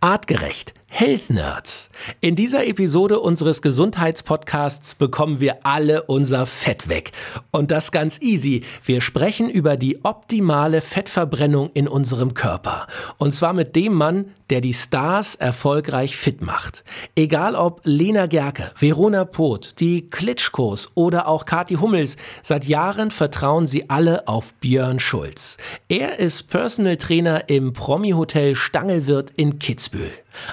Artgerecht. Health Nerds. In dieser Episode unseres Gesundheitspodcasts bekommen wir alle unser Fett weg. Und das ganz easy. Wir sprechen über die optimale Fettverbrennung in unserem Körper. Und zwar mit dem Mann, der die Stars erfolgreich fit macht. Egal ob Lena Gerke, Verona Poth, die Klitschkos oder auch Kati Hummels, seit Jahren vertrauen sie alle auf Björn Schulz. Er ist Personal Trainer im Promi-Hotel Stangelwirt in Kitzbühel.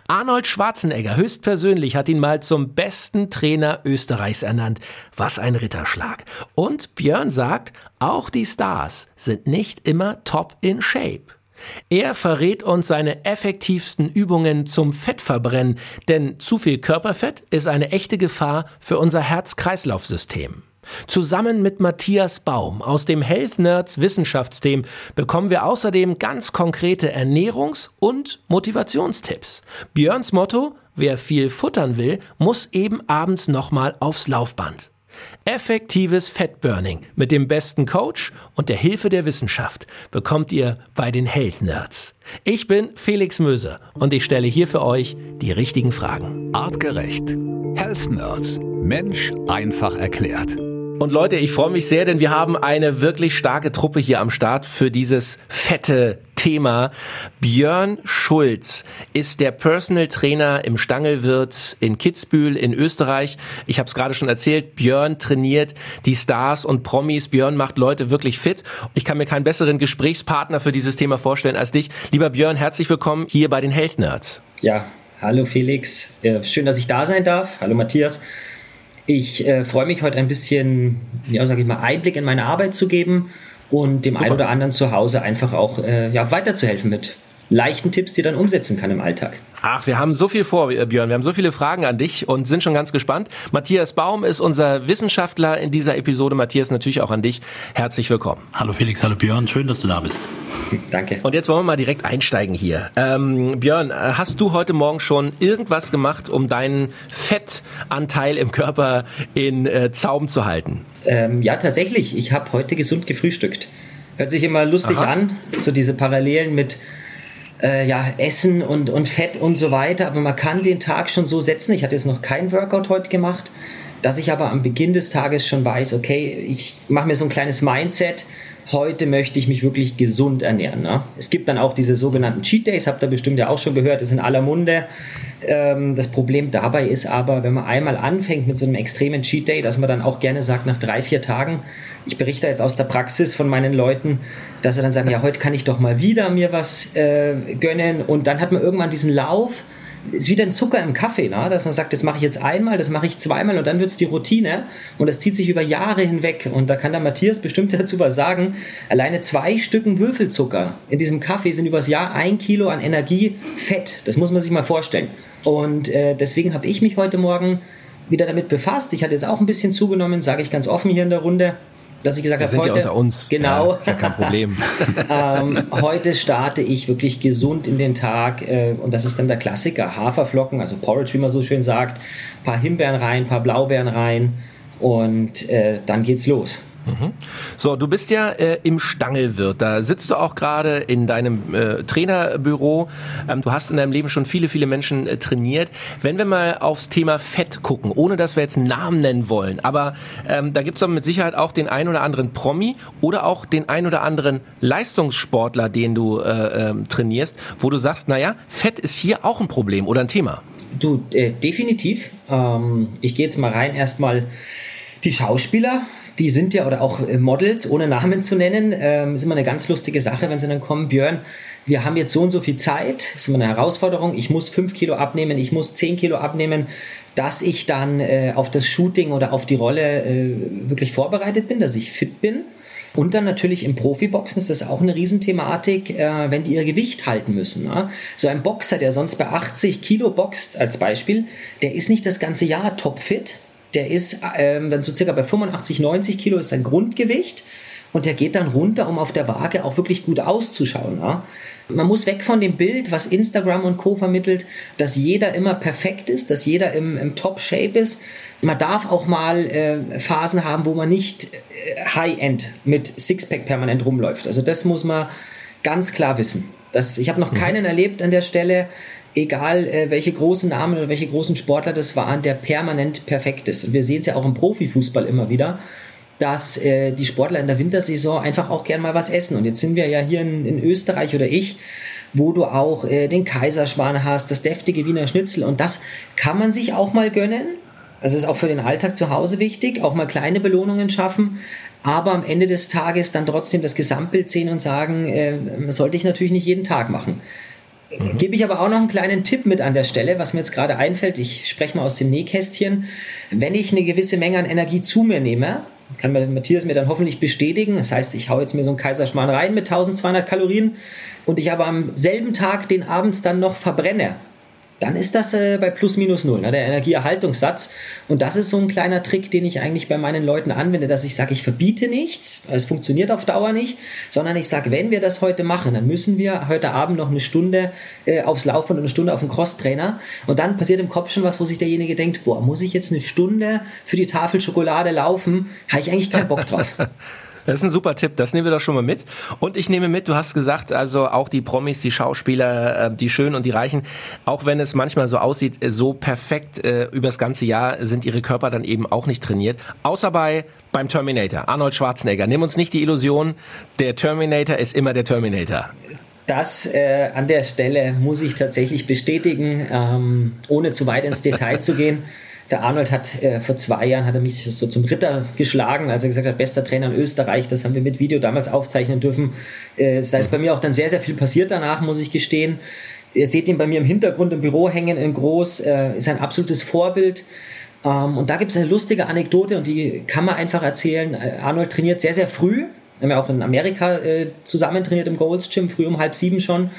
Arnold Schwarzenegger höchstpersönlich hat ihn mal zum besten Trainer Österreichs ernannt. Was ein Ritterschlag. Und Björn sagt, auch die Stars sind nicht immer top in shape. Er verrät uns seine effektivsten Übungen zum Fettverbrennen, denn zu viel Körperfett ist eine echte Gefahr für unser Herz-Kreislauf-System. Zusammen mit Matthias Baum aus dem Health Nerds Wissenschaftsteam bekommen wir außerdem ganz konkrete Ernährungs- und Motivationstipps. Björns Motto, wer viel futtern will, muss eben abends nochmal aufs Laufband. Effektives Fettburning mit dem besten Coach und der Hilfe der Wissenschaft bekommt ihr bei den Health Nerds. Ich bin Felix Möse und ich stelle hier für euch die richtigen Fragen. Artgerecht. Health Nerds. Mensch einfach erklärt. Und Leute, ich freue mich sehr, denn wir haben eine wirklich starke Truppe hier am Start für dieses fette Thema. Björn Schulz ist der Personal Trainer im Stangelwirt in Kitzbühel in Österreich. Ich habe es gerade schon erzählt, Björn trainiert die Stars und Promis. Björn macht Leute wirklich fit. Ich kann mir keinen besseren Gesprächspartner für dieses Thema vorstellen als dich. Lieber Björn, herzlich willkommen hier bei den Health Nerds. Ja, hallo Felix. Schön, dass ich da sein darf. Hallo Matthias. Ich äh, freue mich heute ein bisschen, ja, sage ich mal, Einblick in meine Arbeit zu geben und dem Super. einen oder anderen zu Hause einfach auch äh, ja, weiterzuhelfen mit leichten Tipps, die er dann umsetzen kann im Alltag. Ach, wir haben so viel vor, Björn. Wir haben so viele Fragen an dich und sind schon ganz gespannt. Matthias Baum ist unser Wissenschaftler in dieser Episode. Matthias, natürlich auch an dich. Herzlich willkommen. Hallo Felix, hallo Björn. Schön, dass du da bist. Danke. Und jetzt wollen wir mal direkt einsteigen hier. Ähm, Björn, äh, hast du heute Morgen schon irgendwas gemacht, um deinen Fettanteil im Körper in äh, Zaum zu halten? Ähm, ja, tatsächlich. Ich habe heute gesund gefrühstückt. Hört sich immer lustig Aha. an, so diese Parallelen mit äh, ja, Essen und, und Fett und so weiter. Aber man kann den Tag schon so setzen. Ich hatte jetzt noch kein Workout heute gemacht, dass ich aber am Beginn des Tages schon weiß, okay, ich mache mir so ein kleines Mindset heute möchte ich mich wirklich gesund ernähren. Ne? Es gibt dann auch diese sogenannten Cheat Days, habt ihr bestimmt ja auch schon gehört, ist in aller Munde. Ähm, das Problem dabei ist aber, wenn man einmal anfängt mit so einem extremen Cheat Day, dass man dann auch gerne sagt, nach drei, vier Tagen, ich berichte jetzt aus der Praxis von meinen Leuten, dass sie dann sagen, ja, heute kann ich doch mal wieder mir was äh, gönnen und dann hat man irgendwann diesen Lauf, ist wieder ein Zucker im Kaffee, ne? dass man sagt, das mache ich jetzt einmal, das mache ich zweimal und dann wird es die Routine und das zieht sich über Jahre hinweg. Und da kann der Matthias bestimmt dazu was sagen. Alleine zwei Stücken Würfelzucker in diesem Kaffee sind übers Jahr ein Kilo an Energie Fett. Das muss man sich mal vorstellen. Und äh, deswegen habe ich mich heute Morgen wieder damit befasst. Ich hatte jetzt auch ein bisschen zugenommen, sage ich ganz offen hier in der Runde dass ich gesagt habe, heute, ja unter uns. Genau. Ja, ist ja kein Problem. ähm, heute starte ich wirklich gesund in den Tag äh, und das ist dann der Klassiker. Haferflocken, also Porridge, wie man so schön sagt, ein paar Himbeeren rein, ein paar Blaubeeren rein und äh, dann geht's los. Mhm. So, du bist ja äh, im Stangelwirt. Da sitzt du auch gerade in deinem äh, Trainerbüro. Ähm, du hast in deinem Leben schon viele, viele Menschen äh, trainiert. Wenn wir mal aufs Thema Fett gucken, ohne dass wir jetzt einen Namen nennen wollen, aber ähm, da gibt es mit Sicherheit auch den ein oder anderen Promi oder auch den ein oder anderen Leistungssportler, den du äh, ähm, trainierst, wo du sagst, naja, Fett ist hier auch ein Problem oder ein Thema. Du, äh, definitiv. Ähm, ich gehe jetzt mal rein erstmal die Schauspieler, die sind ja, oder auch äh, Models, ohne Namen zu nennen, ähm, ist immer eine ganz lustige Sache, wenn sie dann kommen, Björn, wir haben jetzt so und so viel Zeit, ist immer eine Herausforderung, ich muss fünf Kilo abnehmen, ich muss zehn Kilo abnehmen, dass ich dann äh, auf das Shooting oder auf die Rolle äh, wirklich vorbereitet bin, dass ich fit bin. Und dann natürlich im Profiboxen ist das auch eine Riesenthematik, äh, wenn die ihr Gewicht halten müssen. Ne? So ein Boxer, der sonst bei 80 Kilo boxt als Beispiel, der ist nicht das ganze Jahr topfit, der ist ähm, dann so circa bei 85, 90 Kilo ist sein Grundgewicht und der geht dann runter, um auf der Waage auch wirklich gut auszuschauen. Ja? Man muss weg von dem Bild, was Instagram und Co. vermittelt, dass jeder immer perfekt ist, dass jeder im, im Top-Shape ist. Man darf auch mal äh, Phasen haben, wo man nicht äh, High-End mit Sixpack permanent rumläuft. Also das muss man ganz klar wissen. Das, ich habe noch mhm. keinen erlebt an der Stelle, egal äh, welche großen Namen oder welche großen Sportler das waren, der permanent perfekt ist. Und wir sehen es ja auch im Profifußball immer wieder, dass äh, die Sportler in der Wintersaison einfach auch gern mal was essen. Und jetzt sind wir ja hier in, in Österreich oder ich, wo du auch äh, den Kaiserschwan hast, das deftige Wiener Schnitzel. Und das kann man sich auch mal gönnen. Also ist auch für den Alltag zu Hause wichtig, auch mal kleine Belohnungen schaffen, aber am Ende des Tages dann trotzdem das Gesamtbild sehen und sagen, äh, sollte ich natürlich nicht jeden Tag machen. Mhm. Gebe ich aber auch noch einen kleinen Tipp mit an der Stelle, was mir jetzt gerade einfällt. Ich spreche mal aus dem Nähkästchen. Wenn ich eine gewisse Menge an Energie zu mir nehme, kann Matthias mir dann hoffentlich bestätigen. Das heißt, ich haue jetzt mir so einen Kaiserschmarrn rein mit 1200 Kalorien und ich aber am selben Tag den abends dann noch verbrenne dann ist das äh, bei plus minus null, ne, der Energieerhaltungssatz. Und das ist so ein kleiner Trick, den ich eigentlich bei meinen Leuten anwende, dass ich sage, ich verbiete nichts, es funktioniert auf Dauer nicht, sondern ich sage, wenn wir das heute machen, dann müssen wir heute Abend noch eine Stunde äh, aufs Laufband und eine Stunde auf dem Crosstrainer. Und dann passiert im Kopf schon was, wo sich derjenige denkt, boah, muss ich jetzt eine Stunde für die Tafel Schokolade laufen? Habe ich eigentlich keinen Bock drauf. Das ist ein super Tipp, das nehmen wir doch schon mal mit. Und ich nehme mit, du hast gesagt, also auch die Promis, die Schauspieler, äh, die Schönen und die Reichen, auch wenn es manchmal so aussieht, äh, so perfekt äh, übers ganze Jahr sind ihre Körper dann eben auch nicht trainiert. Außer bei beim Terminator, Arnold Schwarzenegger. Nimm uns nicht die Illusion, der Terminator ist immer der Terminator. Das äh, an der Stelle muss ich tatsächlich bestätigen, ähm, ohne zu weit ins Detail zu gehen. Der Arnold hat äh, vor zwei Jahren hat er mich so zum Ritter geschlagen, als er gesagt hat, bester Trainer in Österreich. Das haben wir mit Video damals aufzeichnen dürfen. Äh, da ist bei mir auch dann sehr, sehr viel passiert danach, muss ich gestehen. Ihr seht ihn bei mir im Hintergrund im Büro hängen in groß, äh, ist ein absolutes Vorbild. Ähm, und da gibt es eine lustige Anekdote und die kann man einfach erzählen. Äh, Arnold trainiert sehr, sehr früh. Wir haben ja auch in Amerika äh, zusammen trainiert im Gold's Gym, früh um halb sieben schon.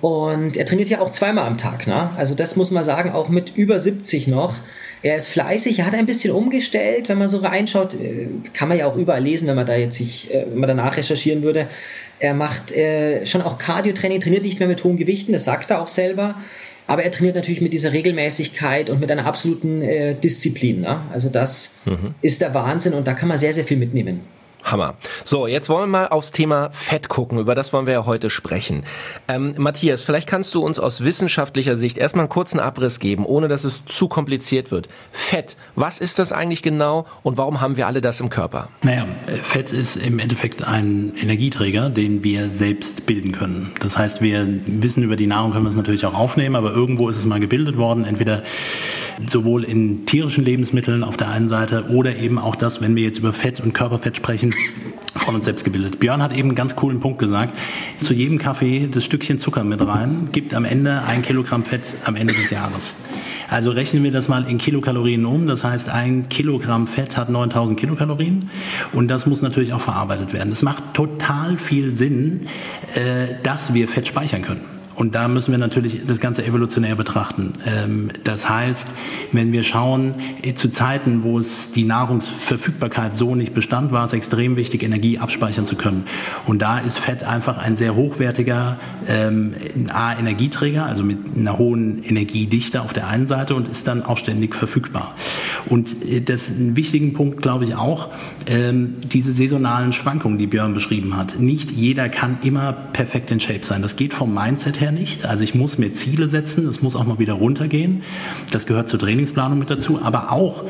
Und er trainiert ja auch zweimal am Tag. Ne? Also das muss man sagen, auch mit über 70 noch. Er ist fleißig, er hat ein bisschen umgestellt, wenn man so reinschaut, äh, kann man ja auch überall lesen, wenn man da jetzt sich, äh, wenn man danach recherchieren würde. Er macht äh, schon auch Cardio-Training, trainiert nicht mehr mit hohen Gewichten, das sagt er auch selber. Aber er trainiert natürlich mit dieser Regelmäßigkeit und mit einer absoluten äh, Disziplin. Ne? Also das mhm. ist der Wahnsinn und da kann man sehr, sehr viel mitnehmen. Hammer. So, jetzt wollen wir mal aufs Thema Fett gucken. Über das wollen wir ja heute sprechen. Ähm, Matthias, vielleicht kannst du uns aus wissenschaftlicher Sicht erstmal einen kurzen Abriss geben, ohne dass es zu kompliziert wird. Fett, was ist das eigentlich genau und warum haben wir alle das im Körper? Naja, Fett ist im Endeffekt ein Energieträger, den wir selbst bilden können. Das heißt, wir wissen über die Nahrung, können wir es natürlich auch aufnehmen, aber irgendwo ist es mal gebildet worden, entweder sowohl in tierischen Lebensmitteln auf der einen Seite oder eben auch das, wenn wir jetzt über Fett und Körperfett sprechen, von uns selbst gebildet. Björn hat eben einen ganz coolen Punkt gesagt. Zu jedem Kaffee das Stückchen Zucker mit rein, gibt am Ende ein Kilogramm Fett am Ende des Jahres. Also rechnen wir das mal in Kilokalorien um. Das heißt, ein Kilogramm Fett hat 9000 Kilokalorien und das muss natürlich auch verarbeitet werden. Es macht total viel Sinn, äh, dass wir Fett speichern können. Und da müssen wir natürlich das Ganze evolutionär betrachten. Ähm, das heißt, wenn wir schauen, äh, zu Zeiten, wo es die Nahrungsverfügbarkeit so nicht bestand, war es extrem wichtig, Energie abspeichern zu können. Und da ist Fett einfach ein sehr hochwertiger ähm, A-Energieträger, also mit einer hohen Energiedichte auf der einen Seite und ist dann auch ständig verfügbar. Und äh, das einen wichtigen Punkt, glaube ich, auch, ähm, diese saisonalen Schwankungen, die Björn beschrieben hat. Nicht jeder kann immer perfekt in Shape sein. Das geht vom Mindset her bisher nicht. Also ich muss mir Ziele setzen, es muss auch mal wieder runtergehen. Das gehört zur Trainingsplanung mit dazu, aber auch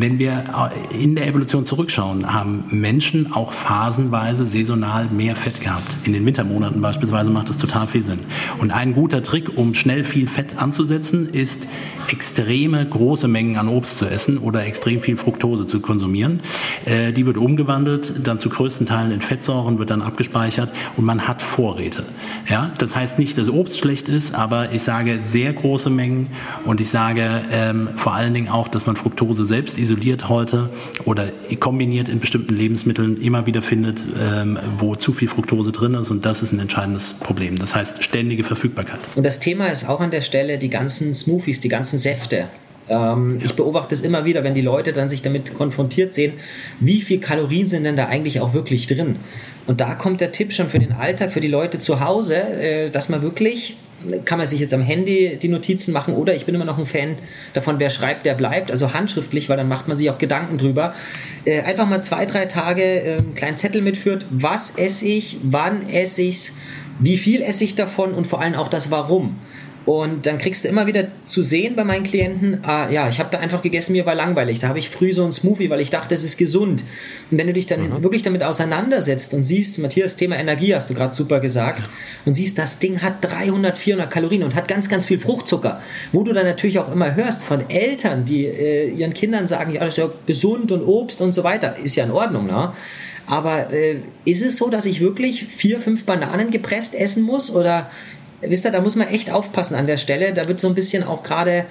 wenn wir äh, in der Evolution zurückschauen, haben Menschen auch phasenweise saisonal mehr Fett gehabt. In den Wintermonaten beispielsweise macht das total viel Sinn. Und ein guter Trick, um schnell viel Fett anzusetzen, ist extreme große Mengen an Obst zu essen oder extrem viel Fructose zu konsumieren. Äh, die wird umgewandelt, dann zu größten Teilen in Fettsäuren, wird dann abgespeichert und man hat Vorräte. Ja, das heißt nicht, dass Obst schlecht ist, aber ich sage sehr große Mengen und ich sage ähm, vor allen Dingen auch, dass man Fructose selbst isoliert heute oder kombiniert in bestimmten Lebensmitteln immer wieder findet, ähm, wo zu viel Fructose drin ist und das ist ein entscheidendes Problem. Das heißt ständige Verfügbarkeit. Und das Thema ist auch an der Stelle die ganzen Smoothies, die ganzen Säfte. Ähm. Ich beobachte es immer wieder, wenn die Leute dann sich damit konfrontiert sehen, wie viel Kalorien sind denn da eigentlich auch wirklich drin? Und da kommt der Tipp schon für den Alltag, für die Leute zu Hause, äh, dass man wirklich kann man sich jetzt am Handy die Notizen machen oder ich bin immer noch ein Fan davon, wer schreibt, der bleibt, also handschriftlich, weil dann macht man sich auch Gedanken drüber. Äh, einfach mal zwei, drei Tage äh, einen kleinen Zettel mitführt, was esse ich, wann esse ich wie viel esse ich davon und vor allem auch das Warum. Und dann kriegst du immer wieder zu sehen bei meinen Klienten, ah, ja, ich habe da einfach gegessen, mir war langweilig. Da habe ich früh so ein Smoothie, weil ich dachte, es ist gesund. Und wenn du dich dann mhm. wirklich damit auseinandersetzt und siehst, Matthias, Thema Energie hast du gerade super gesagt, und siehst, das Ding hat 300, 400 Kalorien und hat ganz, ganz viel Fruchtzucker, wo du dann natürlich auch immer hörst von Eltern, die äh, ihren Kindern sagen, ja, das ist ja gesund und Obst und so weiter, ist ja in Ordnung, ne? Aber äh, ist es so, dass ich wirklich vier, fünf Bananen gepresst essen muss oder wisst ihr, da muss man echt aufpassen an der Stelle. Da wird so ein bisschen auch gerade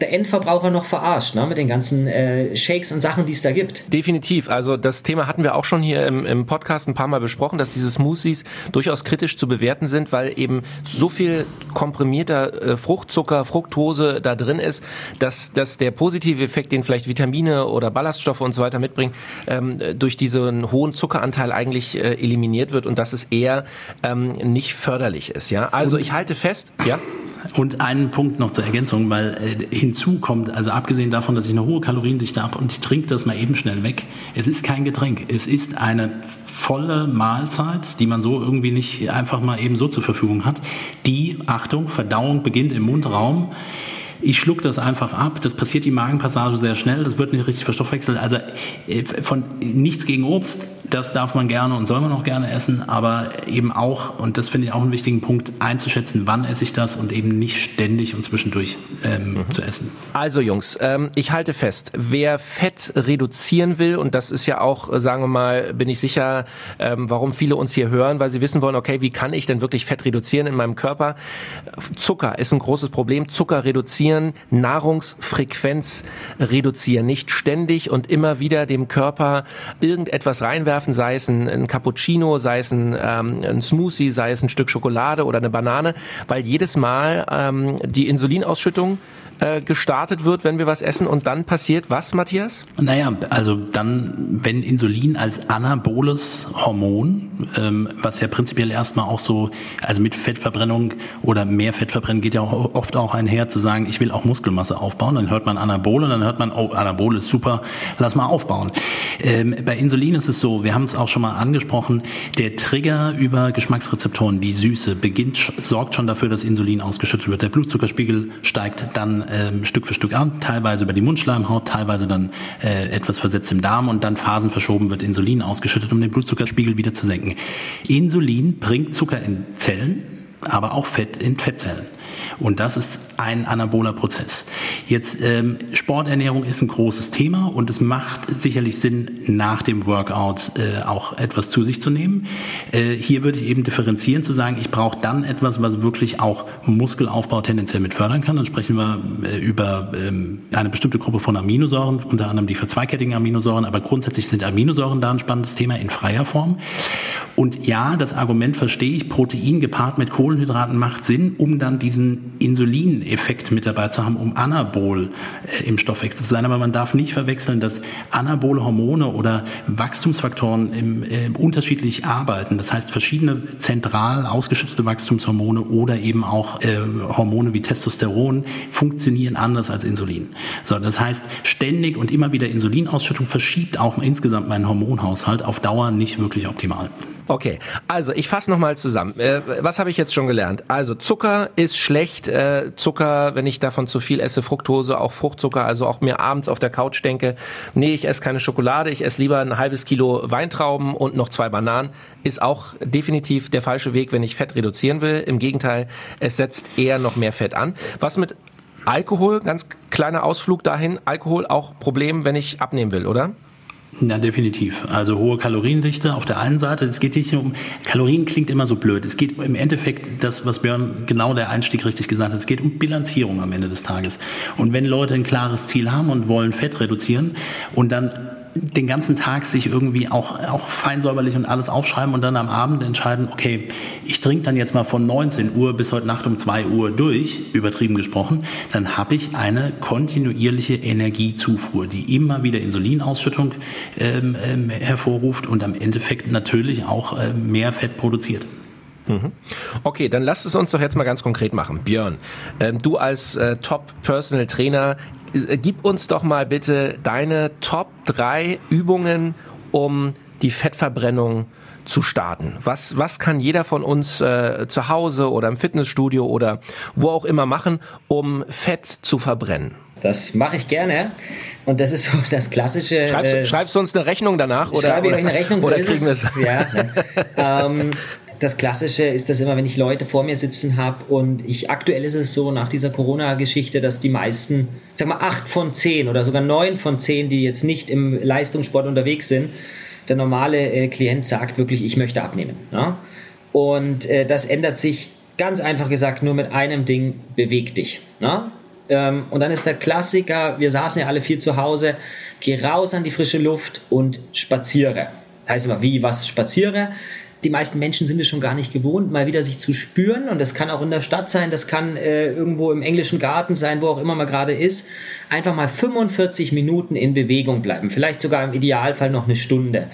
der Endverbraucher noch verarscht, ne, mit den ganzen äh, Shakes und Sachen, die es da gibt. Definitiv. Also das Thema hatten wir auch schon hier im, im Podcast ein paar Mal besprochen, dass diese Smoothies durchaus kritisch zu bewerten sind, weil eben so viel komprimierter äh, Fruchtzucker, Fructose da drin ist, dass, dass der positive Effekt, den vielleicht Vitamine oder Ballaststoffe und so weiter mitbringen, ähm, durch diesen hohen Zuckeranteil eigentlich äh, eliminiert wird und dass es eher ähm, nicht förderlich ist. Ja, also ich halte fest, ja. Und einen Punkt noch zur Ergänzung, weil äh, hinzu kommt, also abgesehen davon, dass ich eine hohe Kaloriendichte habe und ich trinke das mal eben schnell weg, es ist kein Getränk. Es ist eine volle Mahlzeit, die man so irgendwie nicht einfach mal eben so zur Verfügung hat. Die, Achtung, Verdauung beginnt im Mundraum. Ich schluck das einfach ab. Das passiert die Magenpassage sehr schnell. Das wird nicht richtig verstoffwechselt. Also äh, von nichts gegen Obst das darf man gerne und soll man auch gerne essen, aber eben auch, und das finde ich auch einen wichtigen Punkt, einzuschätzen, wann esse ich das und eben nicht ständig und zwischendurch ähm, mhm. zu essen. Also Jungs, ähm, ich halte fest, wer Fett reduzieren will, und das ist ja auch, sagen wir mal, bin ich sicher, ähm, warum viele uns hier hören, weil sie wissen wollen, okay, wie kann ich denn wirklich Fett reduzieren in meinem Körper? Zucker ist ein großes Problem. Zucker reduzieren, Nahrungsfrequenz reduzieren, nicht ständig und immer wieder dem Körper irgendetwas reinwerfen werfen, sei es ein, ein Cappuccino, sei es ein, ähm, ein, Smoothie, sei es ein Stück Schokolade oder eine Banane, weil jedes Mal ähm, die Insulinausschüttung äh, gestartet wird, wenn wir was essen und dann passiert was, Matthias? Naja, also dann, wenn Insulin als anaboles Hormon, ähm, was ja prinzipiell erstmal auch so, also mit Fettverbrennung oder mehr Fettverbrennen geht ja auch oft auch einher zu sagen, ich will auch Muskelmasse aufbauen, dann hört man Anabole, dann hört man, oh, Anabole ist super, lass mal aufbauen. Ähm, bei Insulin ist es so, wir haben es auch schon mal angesprochen, der Trigger über Geschmacksrezeptoren, die Süße, beginnt, sorgt schon dafür, dass Insulin ausgeschüttet wird. Der Blutzuckerspiegel steigt dann ähm, Stück für Stück an, teilweise über die Mundschleimhaut, teilweise dann äh, etwas versetzt im Darm und dann phasenverschoben wird Insulin ausgeschüttet, um den Blutzuckerspiegel wieder zu senken. Insulin bringt Zucker in Zellen, aber auch Fett in Fettzellen. Und das ist ein anaboler Prozess. Jetzt ähm, Sporternährung ist ein großes Thema und es macht sicherlich Sinn, nach dem Workout äh, auch etwas zu sich zu nehmen. Äh, hier würde ich eben differenzieren, zu sagen, ich brauche dann etwas, was wirklich auch Muskelaufbau tendenziell mit fördern kann. Dann sprechen wir äh, über ähm, eine bestimmte Gruppe von Aminosäuren, unter anderem die verzweikettigen Aminosäuren, aber grundsätzlich sind Aminosäuren da ein spannendes Thema in freier Form. Und ja, das Argument verstehe ich, Protein gepaart mit Kohlenhydraten macht Sinn, um dann diesen Insulineffekt mit dabei zu haben, um anabol äh, im Stoffwechsel zu sein. Aber man darf nicht verwechseln, dass anabole Hormone oder Wachstumsfaktoren im, äh, unterschiedlich arbeiten. Das heißt, verschiedene zentral ausgeschüttete Wachstumshormone oder eben auch äh, Hormone wie Testosteron funktionieren anders als Insulin. So, das heißt, ständig und immer wieder Insulinausschüttung verschiebt auch insgesamt meinen Hormonhaushalt auf Dauer nicht wirklich optimal. Okay, also ich fasse nochmal zusammen. Äh, was habe ich jetzt schon gelernt? Also Zucker ist schlecht. Äh, Zucker, wenn ich davon zu viel esse, Fructose, auch Fruchtzucker, also auch mir abends auf der Couch denke, nee, ich esse keine Schokolade, ich esse lieber ein halbes Kilo Weintrauben und noch zwei Bananen, ist auch definitiv der falsche Weg, wenn ich Fett reduzieren will. Im Gegenteil, es setzt eher noch mehr Fett an. Was mit Alkohol, ganz kleiner Ausflug dahin, Alkohol auch Problem, wenn ich abnehmen will, oder? Ja, definitiv. Also hohe Kaloriendichte auf der einen Seite. Es geht nicht um, Kalorien klingt immer so blöd. Es geht im Endeffekt, das, was Björn genau der Einstieg richtig gesagt hat, es geht um Bilanzierung am Ende des Tages. Und wenn Leute ein klares Ziel haben und wollen Fett reduzieren und dann den ganzen Tag sich irgendwie auch, auch feinsäuberlich und alles aufschreiben und dann am Abend entscheiden, okay, ich trinke dann jetzt mal von 19 Uhr bis heute Nacht um 2 Uhr durch, übertrieben gesprochen, dann habe ich eine kontinuierliche Energiezufuhr, die immer wieder Insulinausschüttung ähm, ähm, hervorruft und am Endeffekt natürlich auch äh, mehr Fett produziert. Mhm. Okay, dann lasst es uns doch jetzt mal ganz konkret machen. Björn, ähm, du als äh, Top Personal Trainer, äh, gib uns doch mal bitte deine Top 3 Übungen, um die Fettverbrennung zu starten? Was, was kann jeder von uns äh, zu Hause oder im Fitnessstudio oder wo auch immer machen, um Fett zu verbrennen? Das mache ich gerne. Und das ist so das klassische. Schreibst, äh, schreibst du uns eine Rechnung danach? Oder, schreibe ich euch eine Rechnung, oder kriegen wir es? Ja, ne. ähm, das Klassische ist das immer, wenn ich Leute vor mir sitzen habe und ich aktuell ist es so nach dieser Corona-Geschichte, dass die meisten, sag mal acht von zehn oder sogar neun von zehn, die jetzt nicht im Leistungssport unterwegs sind, der normale äh, Klient sagt wirklich, ich möchte abnehmen. Ja? Und äh, das ändert sich ganz einfach gesagt nur mit einem Ding, beweg dich. Ja? Ähm, und dann ist der Klassiker, wir saßen ja alle viel zu Hause, geh raus an die frische Luft und spaziere. Heißt immer, wie, was, spaziere? Die meisten Menschen sind es schon gar nicht gewohnt, mal wieder sich zu spüren. Und das kann auch in der Stadt sein, das kann äh, irgendwo im englischen Garten sein, wo auch immer man gerade ist. Einfach mal 45 Minuten in Bewegung bleiben. Vielleicht sogar im Idealfall noch eine Stunde.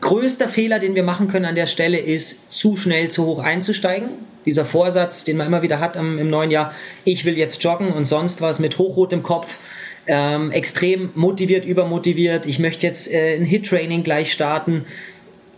Größter Fehler, den wir machen können an der Stelle, ist, zu schnell zu hoch einzusteigen. Dieser Vorsatz, den man immer wieder hat im, im neuen Jahr, ich will jetzt joggen und sonst was mit hochrotem Kopf. Ähm, extrem motiviert, übermotiviert. Ich möchte jetzt äh, ein Hit-Training gleich starten.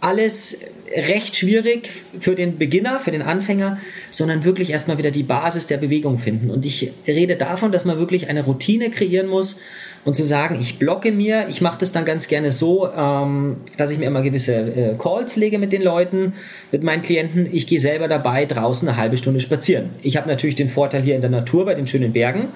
Alles recht schwierig für den Beginner, für den Anfänger, sondern wirklich erstmal wieder die Basis der Bewegung finden. Und ich rede davon, dass man wirklich eine Routine kreieren muss und zu sagen, ich blocke mir, ich mache das dann ganz gerne so, ähm, dass ich mir immer gewisse äh, Calls lege mit den Leuten, mit meinen Klienten. Ich gehe selber dabei draußen eine halbe Stunde spazieren. Ich habe natürlich den Vorteil hier in der Natur bei den schönen Bergen.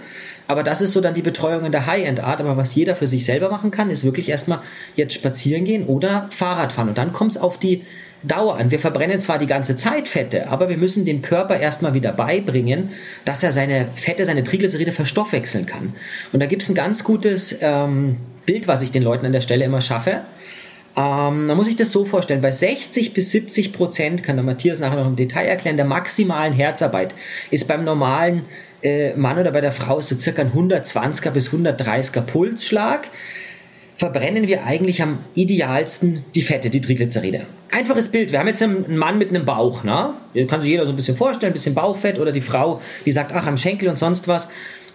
Aber das ist so dann die Betreuung in der High-End-Art. Aber was jeder für sich selber machen kann, ist wirklich erstmal jetzt spazieren gehen oder Fahrrad fahren. Und dann kommt es auf die Dauer an. Wir verbrennen zwar die ganze Zeit Fette, aber wir müssen dem Körper erstmal wieder beibringen, dass er seine Fette, seine Triglyceride verstoffwechseln kann. Und da gibt es ein ganz gutes ähm, Bild, was ich den Leuten an der Stelle immer schaffe. Ähm, man muss sich das so vorstellen, bei 60 bis 70 Prozent, kann der Matthias nachher noch im Detail erklären, der maximalen Herzarbeit ist beim normalen äh, Mann oder bei der Frau so circa ein 120er bis 130er Pulsschlag verbrennen wir eigentlich am idealsten die Fette, die Triglyceride. Einfaches Bild. Wir haben jetzt einen Mann mit einem Bauch. Ne? Kann sich jeder so ein bisschen vorstellen, ein bisschen Bauchfett oder die Frau, die sagt, ach, am Schenkel und sonst was.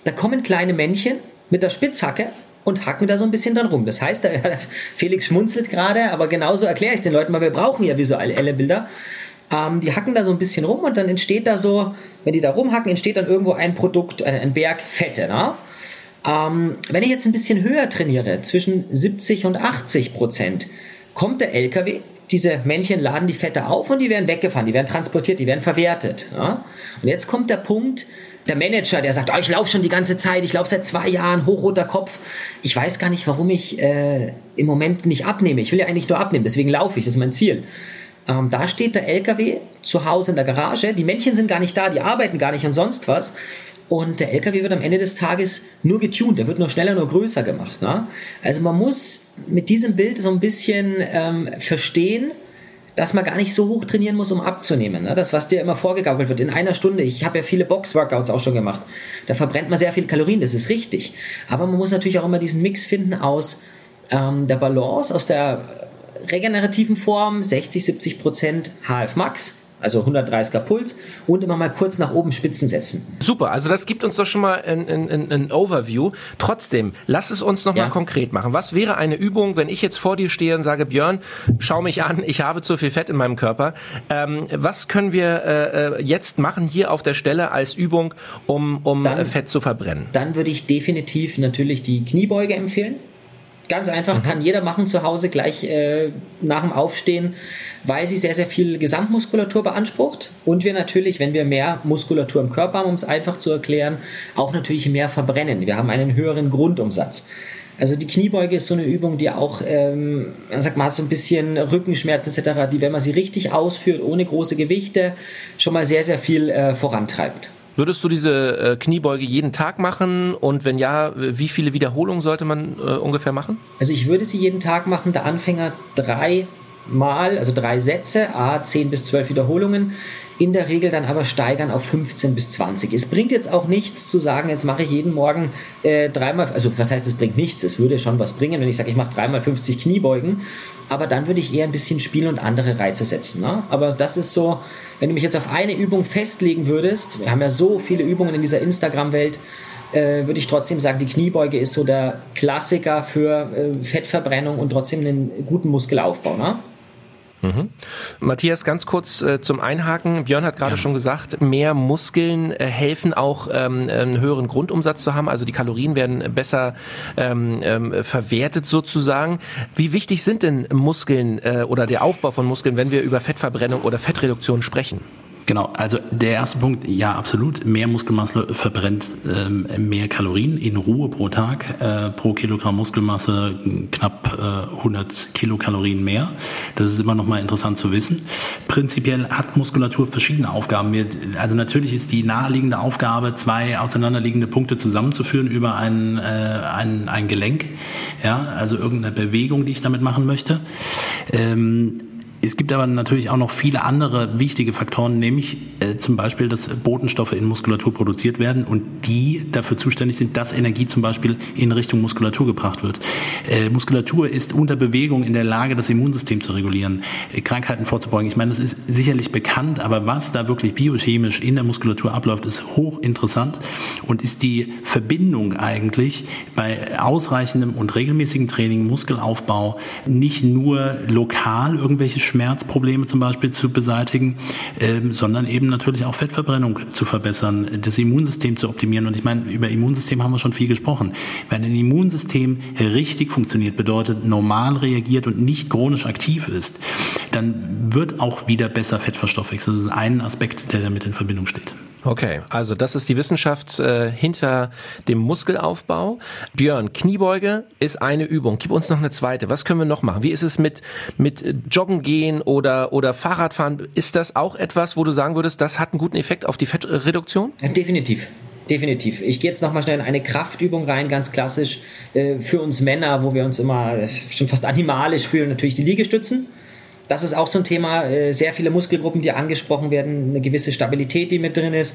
Da kommen kleine Männchen mit der Spitzhacke und hacken da so ein bisschen dran rum. Das heißt, Felix schmunzelt gerade, aber genauso erkläre ich es den Leuten, weil wir brauchen ja visuelle Bilder. Ähm, die hacken da so ein bisschen rum und dann entsteht da so, wenn die da rumhacken, entsteht dann irgendwo ein Produkt, ein, ein Berg Fette. Ne? Ähm, wenn ich jetzt ein bisschen höher trainiere, zwischen 70 und 80 Prozent, kommt der LKW, diese Männchen laden die Fette auf und die werden weggefahren, die werden transportiert, die werden verwertet. Ja? Und jetzt kommt der Punkt, der Manager, der sagt, oh, ich laufe schon die ganze Zeit, ich laufe seit zwei Jahren, hochroter Kopf. Ich weiß gar nicht, warum ich äh, im Moment nicht abnehme. Ich will ja eigentlich nur abnehmen, deswegen laufe ich, das ist mein Ziel. Ähm, da steht der LKW zu Hause in der Garage, die Männchen sind gar nicht da, die arbeiten gar nicht und sonst was. Und der LKW wird am Ende des Tages nur getuned, der wird nur schneller, nur größer gemacht. Ne? Also man muss mit diesem Bild so ein bisschen ähm, verstehen, dass man gar nicht so hoch trainieren muss, um abzunehmen. Ne? Das, was dir immer vorgegaukelt wird, in einer Stunde. Ich habe ja viele Box-Workouts auch schon gemacht. Da verbrennt man sehr viele Kalorien, das ist richtig. Aber man muss natürlich auch immer diesen Mix finden aus ähm, der Balance, aus der regenerativen Form, 60, 70 Prozent HF Max also 130er Puls und immer mal kurz nach oben Spitzen setzen. Super, also das gibt uns doch schon mal ein, ein, ein Overview. Trotzdem, lass es uns noch ja. mal konkret machen. Was wäre eine Übung, wenn ich jetzt vor dir stehe und sage, Björn, schau mich an, ich habe zu viel Fett in meinem Körper. Ähm, was können wir äh, äh jetzt machen hier auf der Stelle als Übung, um, um dann, Fett zu verbrennen? Dann würde ich definitiv natürlich die Kniebeuge empfehlen. Ganz einfach, mhm. kann jeder machen zu Hause gleich äh, nach dem Aufstehen weil sie sehr, sehr viel Gesamtmuskulatur beansprucht und wir natürlich, wenn wir mehr Muskulatur im Körper haben, um es einfach zu erklären, auch natürlich mehr verbrennen. Wir haben einen höheren Grundumsatz. Also die Kniebeuge ist so eine Übung, die auch, ähm, man sagt mal, so ein bisschen Rückenschmerzen etc., die, wenn man sie richtig ausführt, ohne große Gewichte, schon mal sehr, sehr viel äh, vorantreibt. Würdest du diese äh, Kniebeuge jeden Tag machen und wenn ja, wie viele Wiederholungen sollte man äh, ungefähr machen? Also ich würde sie jeden Tag machen, der Anfänger drei Mal, also drei Sätze, a 10 bis 12 Wiederholungen, in der Regel dann aber steigern auf 15 bis 20. Es bringt jetzt auch nichts zu sagen, jetzt mache ich jeden Morgen äh, dreimal, also was heißt, es bringt nichts, es würde schon was bringen, wenn ich sage, ich mache dreimal 50 Kniebeugen, aber dann würde ich eher ein bisschen spielen und andere Reize setzen. Ne? Aber das ist so, wenn du mich jetzt auf eine Übung festlegen würdest, wir haben ja so viele Übungen in dieser Instagram-Welt, äh, würde ich trotzdem sagen, die Kniebeuge ist so der Klassiker für äh, Fettverbrennung und trotzdem einen guten Muskelaufbau. Ne? Mhm. Matthias, ganz kurz äh, zum Einhaken. Björn hat gerade ja. schon gesagt, mehr Muskeln äh, helfen auch, ähm, einen höheren Grundumsatz zu haben. Also die Kalorien werden besser ähm, ähm, verwertet sozusagen. Wie wichtig sind denn Muskeln äh, oder der Aufbau von Muskeln, wenn wir über Fettverbrennung oder Fettreduktion sprechen? Genau, also der erste Punkt, ja absolut, mehr Muskelmasse verbrennt ähm, mehr Kalorien in Ruhe pro Tag, äh, pro Kilogramm Muskelmasse knapp äh, 100 Kilokalorien mehr. Das ist immer noch mal interessant zu wissen. Prinzipiell hat Muskulatur verschiedene Aufgaben. Also natürlich ist die naheliegende Aufgabe, zwei auseinanderliegende Punkte zusammenzuführen über ein, äh, ein, ein Gelenk, ja, also irgendeine Bewegung, die ich damit machen möchte. Ähm, es gibt aber natürlich auch noch viele andere wichtige Faktoren, nämlich äh, zum Beispiel, dass Botenstoffe in Muskulatur produziert werden und die dafür zuständig sind, dass Energie zum Beispiel in Richtung Muskulatur gebracht wird. Äh, Muskulatur ist unter Bewegung in der Lage, das Immunsystem zu regulieren, äh, Krankheiten vorzubeugen. Ich meine, das ist sicherlich bekannt, aber was da wirklich biochemisch in der Muskulatur abläuft, ist hochinteressant und ist die Verbindung eigentlich bei ausreichendem und regelmäßigem Training, Muskelaufbau nicht nur lokal irgendwelche Schmerzprobleme zum Beispiel zu beseitigen, ähm, sondern eben natürlich auch Fettverbrennung zu verbessern, das Immunsystem zu optimieren. Und ich meine, über Immunsystem haben wir schon viel gesprochen. Wenn ein Immunsystem richtig funktioniert, bedeutet normal reagiert und nicht chronisch aktiv ist, dann wird auch wieder besser Fett verstoffwechselt. Das ist ein Aspekt, der damit in Verbindung steht. Okay, also das ist die Wissenschaft äh, hinter dem Muskelaufbau. Björn, Kniebeuge ist eine Übung. Gib uns noch eine zweite. Was können wir noch machen? Wie ist es mit, mit Joggen gehen oder, oder Fahrradfahren? Ist das auch etwas, wo du sagen würdest, das hat einen guten Effekt auf die Fettreduktion? Ja, definitiv. Definitiv. Ich gehe jetzt nochmal schnell in eine Kraftübung rein, ganz klassisch äh, für uns Männer, wo wir uns immer schon fast animalisch fühlen, natürlich die Liegestützen das ist auch so ein Thema. Äh, sehr viele Muskelgruppen, die angesprochen werden, eine gewisse Stabilität, die mit drin ist.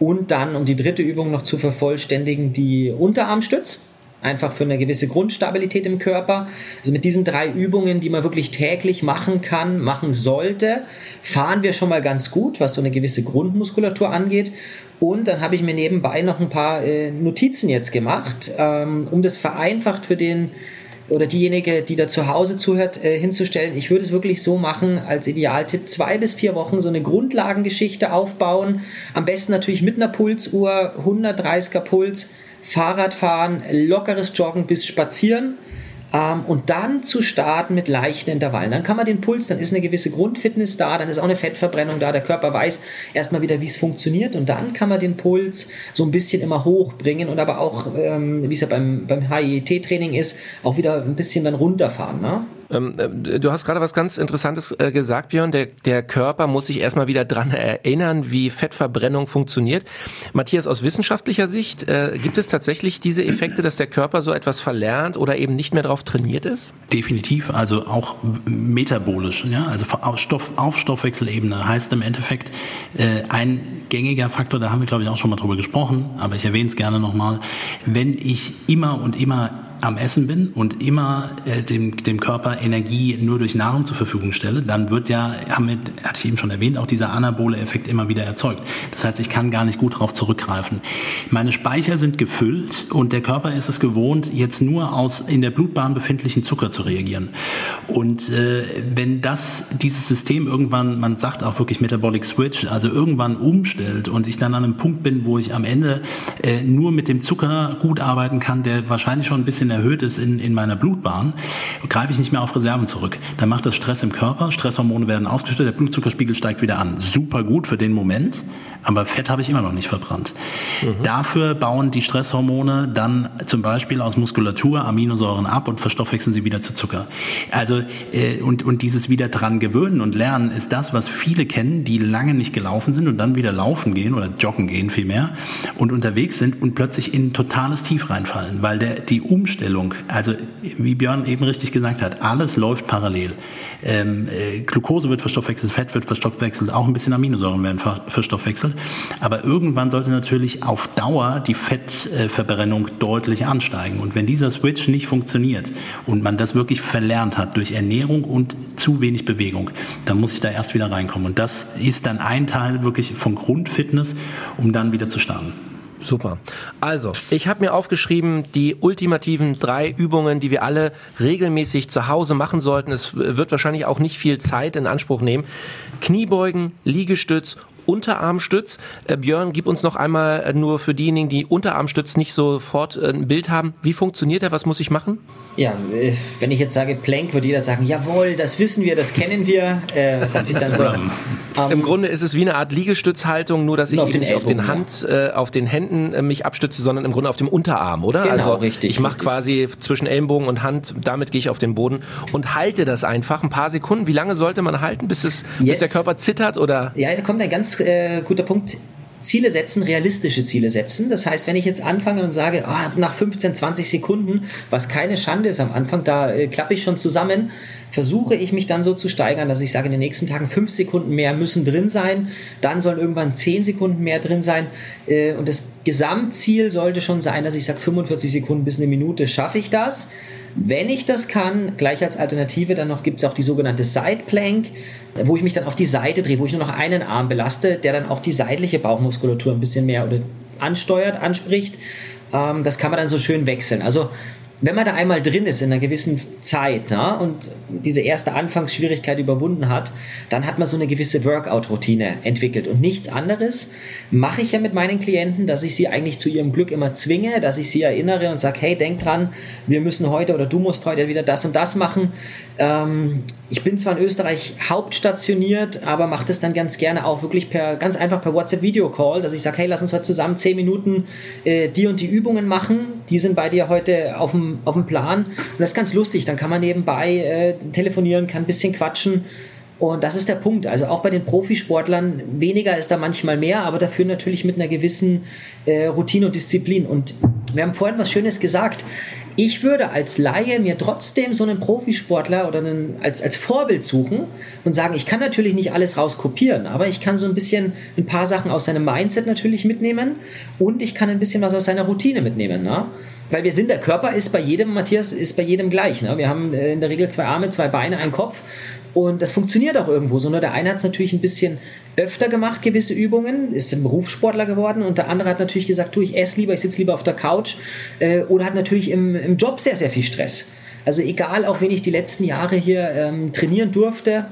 Und dann, um die dritte Übung noch zu vervollständigen, die Unterarmstütz. Einfach für eine gewisse Grundstabilität im Körper. Also mit diesen drei Übungen, die man wirklich täglich machen kann, machen sollte, fahren wir schon mal ganz gut, was so eine gewisse Grundmuskulatur angeht. Und dann habe ich mir nebenbei noch ein paar äh, Notizen jetzt gemacht, ähm, um das vereinfacht für den oder diejenige, die da zu Hause zuhört, äh, hinzustellen. Ich würde es wirklich so machen, als Idealtipp, zwei bis vier Wochen so eine Grundlagengeschichte aufbauen. Am besten natürlich mit einer Pulsuhr, 130er Puls, Fahrrad fahren, lockeres Joggen bis Spazieren ähm, und dann zu starten mit leichten Intervallen. Dann kann man den Puls, dann ist eine gewisse Grundfitness da, dann ist auch eine Fettverbrennung da, der Körper weiß erstmal wieder, wie es funktioniert und dann kann man den Puls so ein bisschen immer hochbringen und aber auch, ähm, wie es ja beim, beim HIET-Training ist, auch wieder ein bisschen dann runterfahren. Ne? Ähm, äh, du hast gerade was ganz Interessantes äh, gesagt, Björn. Der, der Körper muss sich erstmal wieder dran erinnern, wie Fettverbrennung funktioniert. Matthias, aus wissenschaftlicher Sicht, äh, gibt es tatsächlich diese Effekte, dass der Körper so etwas verlernt oder eben nicht mehr darauf trainiert ist? Definitiv, also auch metabolisch, ja, also auf, Stoff, auf Stoffwechselebene heißt im Endeffekt äh, ein gängiger Faktor, da haben wir glaube ich auch schon mal drüber gesprochen, aber ich erwähne es gerne nochmal, wenn ich immer und immer am Essen bin und immer äh, dem, dem Körper Energie nur durch Nahrung zur Verfügung stelle, dann wird ja, haben wir, hatte ich eben schon erwähnt, auch dieser anabole Effekt immer wieder erzeugt. Das heißt, ich kann gar nicht gut darauf zurückgreifen. Meine Speicher sind gefüllt und der Körper ist es gewohnt, jetzt nur aus in der Blutbahn befindlichen Zucker zu reagieren. Und äh, wenn das dieses System irgendwann, man sagt auch wirklich Metabolic Switch, also irgendwann umstellt und ich dann an einem Punkt bin, wo ich am Ende äh, nur mit dem Zucker gut arbeiten kann, der wahrscheinlich schon ein bisschen erhöht ist in, in meiner Blutbahn, greife ich nicht mehr auf Reserven zurück. Dann macht das Stress im Körper, Stresshormone werden ausgestellt, der Blutzuckerspiegel steigt wieder an. Super gut für den Moment, aber Fett habe ich immer noch nicht verbrannt. Mhm. Dafür bauen die Stresshormone dann zum Beispiel aus Muskulatur Aminosäuren ab und verstoffwechseln sie wieder zu Zucker. Also äh, und, und dieses wieder dran gewöhnen und lernen ist das, was viele kennen, die lange nicht gelaufen sind und dann wieder laufen gehen oder joggen gehen vielmehr und unterwegs sind und plötzlich in ein totales Tief reinfallen, weil der, die Umstellung, also wie Björn eben richtig gesagt hat, alles läuft parallel. Ähm, äh, Glucose wird verstoffwechselt, Fett wird verstoffwechselt, auch ein bisschen Aminosäuren werden verstoffwechselt. Aber irgendwann sollte natürlich auf Dauer die Fettverbrennung deutlich ansteigen. Und wenn dieser Switch nicht funktioniert und man das wirklich verlernt hat durch Ernährung und zu wenig Bewegung, dann muss ich da erst wieder reinkommen. Und das ist dann ein Teil wirklich von Grundfitness, um dann wieder zu starten. Super. Also, ich habe mir aufgeschrieben, die ultimativen drei Übungen, die wir alle regelmäßig zu Hause machen sollten. Es wird wahrscheinlich auch nicht viel Zeit in Anspruch nehmen. Kniebeugen, Liegestütz Unterarmstütz. Äh, Björn, gib uns noch einmal äh, nur für diejenigen, die Unterarmstütz nicht sofort äh, ein Bild haben. Wie funktioniert er? Was muss ich machen? Ja, äh, wenn ich jetzt sage Plank, wird jeder sagen, jawohl, das wissen wir, das kennen wir. Äh, das hat sich dann so. Ähm, Im Grunde ist es wie eine Art Liegestützhaltung, nur dass ich auf den nicht auf den Hand, ja. äh, auf den Händen äh, mich abstütze, sondern im Grunde auf dem Unterarm, oder? Genau, also richtig. Ich mache quasi zwischen Ellenbogen und Hand, damit gehe ich auf den Boden und halte das einfach ein paar Sekunden. Wie lange sollte man halten, bis es, bis der Körper zittert oder? Ja, da kommt ein ganz äh, guter Punkt. Ziele setzen, realistische Ziele setzen. Das heißt, wenn ich jetzt anfange und sage, oh, nach 15, 20 Sekunden, was keine Schande ist am Anfang, da äh, klappe ich schon zusammen, versuche ich mich dann so zu steigern, dass ich sage, in den nächsten Tagen 5 Sekunden mehr müssen drin sein, dann sollen irgendwann 10 Sekunden mehr drin sein. Äh, und das Gesamtziel sollte schon sein, dass ich sage, 45 Sekunden bis eine Minute schaffe ich das. Wenn ich das kann, gleich als Alternative, dann noch gibt es auch die sogenannte Side Plank wo ich mich dann auf die Seite drehe, wo ich nur noch einen Arm belaste, der dann auch die seitliche Bauchmuskulatur ein bisschen mehr ansteuert, anspricht. Ähm, das kann man dann so schön wechseln. Also wenn man da einmal drin ist in einer gewissen Zeit na, und diese erste Anfangsschwierigkeit überwunden hat, dann hat man so eine gewisse Workout-Routine entwickelt. Und nichts anderes mache ich ja mit meinen Klienten, dass ich sie eigentlich zu ihrem Glück immer zwinge, dass ich sie erinnere und sage, hey, denk dran, wir müssen heute oder du musst heute wieder das und das machen. Ähm, ich bin zwar in Österreich hauptstationiert, aber mache das dann ganz gerne auch wirklich per, ganz einfach per WhatsApp-Video-Call, dass ich sage, hey, lass uns heute zusammen zehn Minuten äh, die und die Übungen machen. Die sind bei dir heute auf dem, auf dem Plan. Und das ist ganz lustig. Dann kann man nebenbei äh, telefonieren, kann ein bisschen quatschen. Und das ist der Punkt. Also auch bei den Profisportlern, weniger ist da manchmal mehr, aber dafür natürlich mit einer gewissen äh, Routine und Disziplin. Und wir haben vorhin was Schönes gesagt. Ich würde als Laie mir trotzdem so einen Profisportler oder einen, als, als Vorbild suchen und sagen, ich kann natürlich nicht alles rauskopieren, aber ich kann so ein bisschen ein paar Sachen aus seinem Mindset natürlich mitnehmen und ich kann ein bisschen was aus seiner Routine mitnehmen. Ne? Weil wir sind, der Körper ist bei jedem, Matthias, ist bei jedem gleich. Ne? Wir haben äh, in der Regel zwei Arme, zwei Beine, einen Kopf und das funktioniert auch irgendwo so. Nur der eine hat es natürlich ein bisschen öfter gemacht, gewisse Übungen, ist ein Berufssportler geworden und der andere hat natürlich gesagt, du, ich esse lieber, ich sitze lieber auf der Couch äh, oder hat natürlich im, im Job sehr, sehr viel Stress. Also egal, auch wenn ich die letzten Jahre hier ähm, trainieren durfte,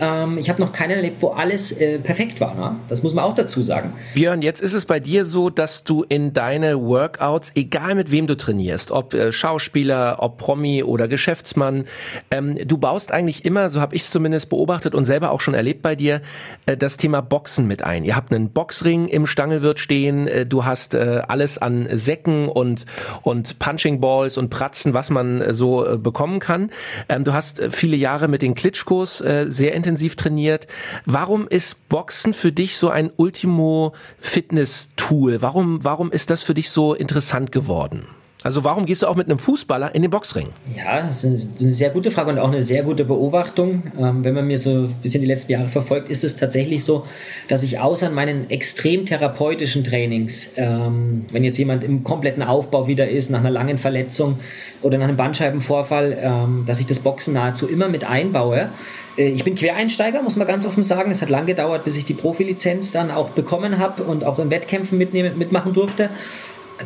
ähm, ich habe noch keinen erlebt, wo alles äh, perfekt war. Ne? Das muss man auch dazu sagen. Björn, jetzt ist es bei dir so, dass du in deine Workouts, egal mit wem du trainierst, ob äh, Schauspieler, ob Promi oder Geschäftsmann, ähm, du baust eigentlich immer, so habe ich es zumindest beobachtet und selber auch schon erlebt bei dir, äh, das Thema Boxen mit ein. Ihr habt einen Boxring im Stangelwirt stehen, äh, du hast äh, alles an Säcken und, und Punching Balls und Pratzen, was man äh, so bekommen kann. Ähm, du hast viele Jahre mit den Klitschkos sehr intensiv trainiert. Warum ist Boxen für dich so ein Ultimo-Fitness-Tool? Warum, warum ist das für dich so interessant geworden? Also warum gehst du auch mit einem Fußballer in den Boxring? Ja, das ist eine sehr gute Frage und auch eine sehr gute Beobachtung. Ähm, wenn man mir so ein bisschen die letzten Jahre verfolgt, ist es tatsächlich so, dass ich außer meinen extrem therapeutischen Trainings, ähm, wenn jetzt jemand im kompletten Aufbau wieder ist, nach einer langen Verletzung oder nach einem Bandscheibenvorfall, ähm, dass ich das Boxen nahezu immer mit einbaue. Äh, ich bin Quereinsteiger, muss man ganz offen sagen. Es hat lang gedauert, bis ich die Profilizenz dann auch bekommen habe und auch in Wettkämpfen mitnehmen, mitmachen durfte.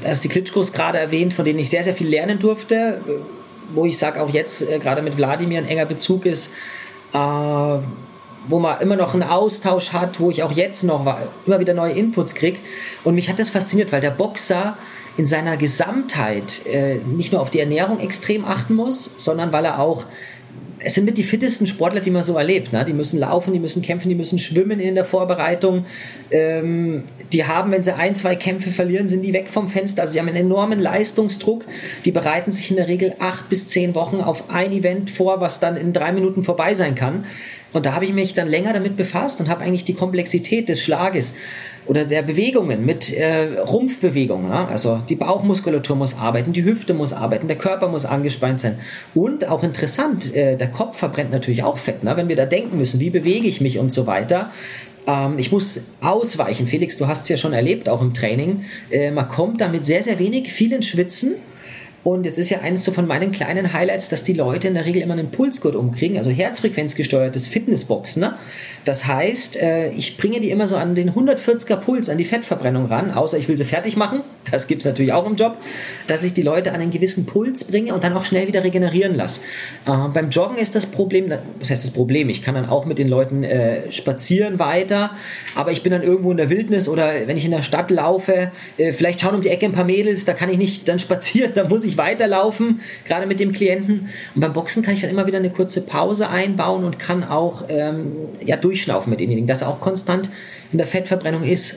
Da ist die Klitschkos gerade erwähnt, von denen ich sehr, sehr viel lernen durfte, äh, wo ich sage, auch jetzt äh, gerade mit Wladimir ein enger Bezug ist, wo man immer noch einen Austausch hat, wo ich auch jetzt noch immer wieder neue Inputs kriege. Und mich hat das fasziniert, weil der Boxer in seiner Gesamtheit nicht nur auf die Ernährung extrem achten muss, sondern weil er auch es sind mit die fittesten Sportler, die man so erlebt. Ne? Die müssen laufen, die müssen kämpfen, die müssen schwimmen in der Vorbereitung. Ähm, die haben, wenn sie ein, zwei Kämpfe verlieren, sind die weg vom Fenster. Also sie haben einen enormen Leistungsdruck. Die bereiten sich in der Regel acht bis zehn Wochen auf ein Event vor, was dann in drei Minuten vorbei sein kann. Und da habe ich mich dann länger damit befasst und habe eigentlich die Komplexität des Schlages oder der Bewegungen mit äh, Rumpfbewegungen. Ja? Also die Bauchmuskulatur muss arbeiten, die Hüfte muss arbeiten, der Körper muss angespannt sein. Und auch interessant, äh, der Kopf verbrennt natürlich auch Fett. Ne? Wenn wir da denken müssen, wie bewege ich mich und so weiter. Ähm, ich muss ausweichen. Felix, du hast es ja schon erlebt, auch im Training. Äh, man kommt da mit sehr, sehr wenig, vielen Schwitzen Und jetzt ist ja eines so von meinen kleinen Highlights, dass die Leute in der Regel immer einen Pulsgurt umkriegen, also herzfrequenzgesteuertes Fitnessboxen. Ne? Das heißt, äh, ich bringe die immer so an den 140er Puls, an die Fettverbrennung ran, außer ich will sie fertig machen. Das gibt es natürlich auch im Job, dass ich die Leute an einen gewissen Puls bringe und dann auch schnell wieder regenerieren lasse. Äh, beim Joggen ist das Problem, was heißt das Problem? Ich kann dann auch mit den Leuten äh, spazieren weiter, aber ich bin dann irgendwo in der Wildnis oder wenn ich in der Stadt laufe, äh, vielleicht schauen um die Ecke ein paar Mädels, da kann ich nicht dann spazieren, da muss ich weiterlaufen, gerade mit dem Klienten. Und beim Boxen kann ich dann immer wieder eine kurze Pause einbauen und kann auch ähm, ja, durchschnaufen mit denjenigen, dass er auch konstant in der Fettverbrennung ist.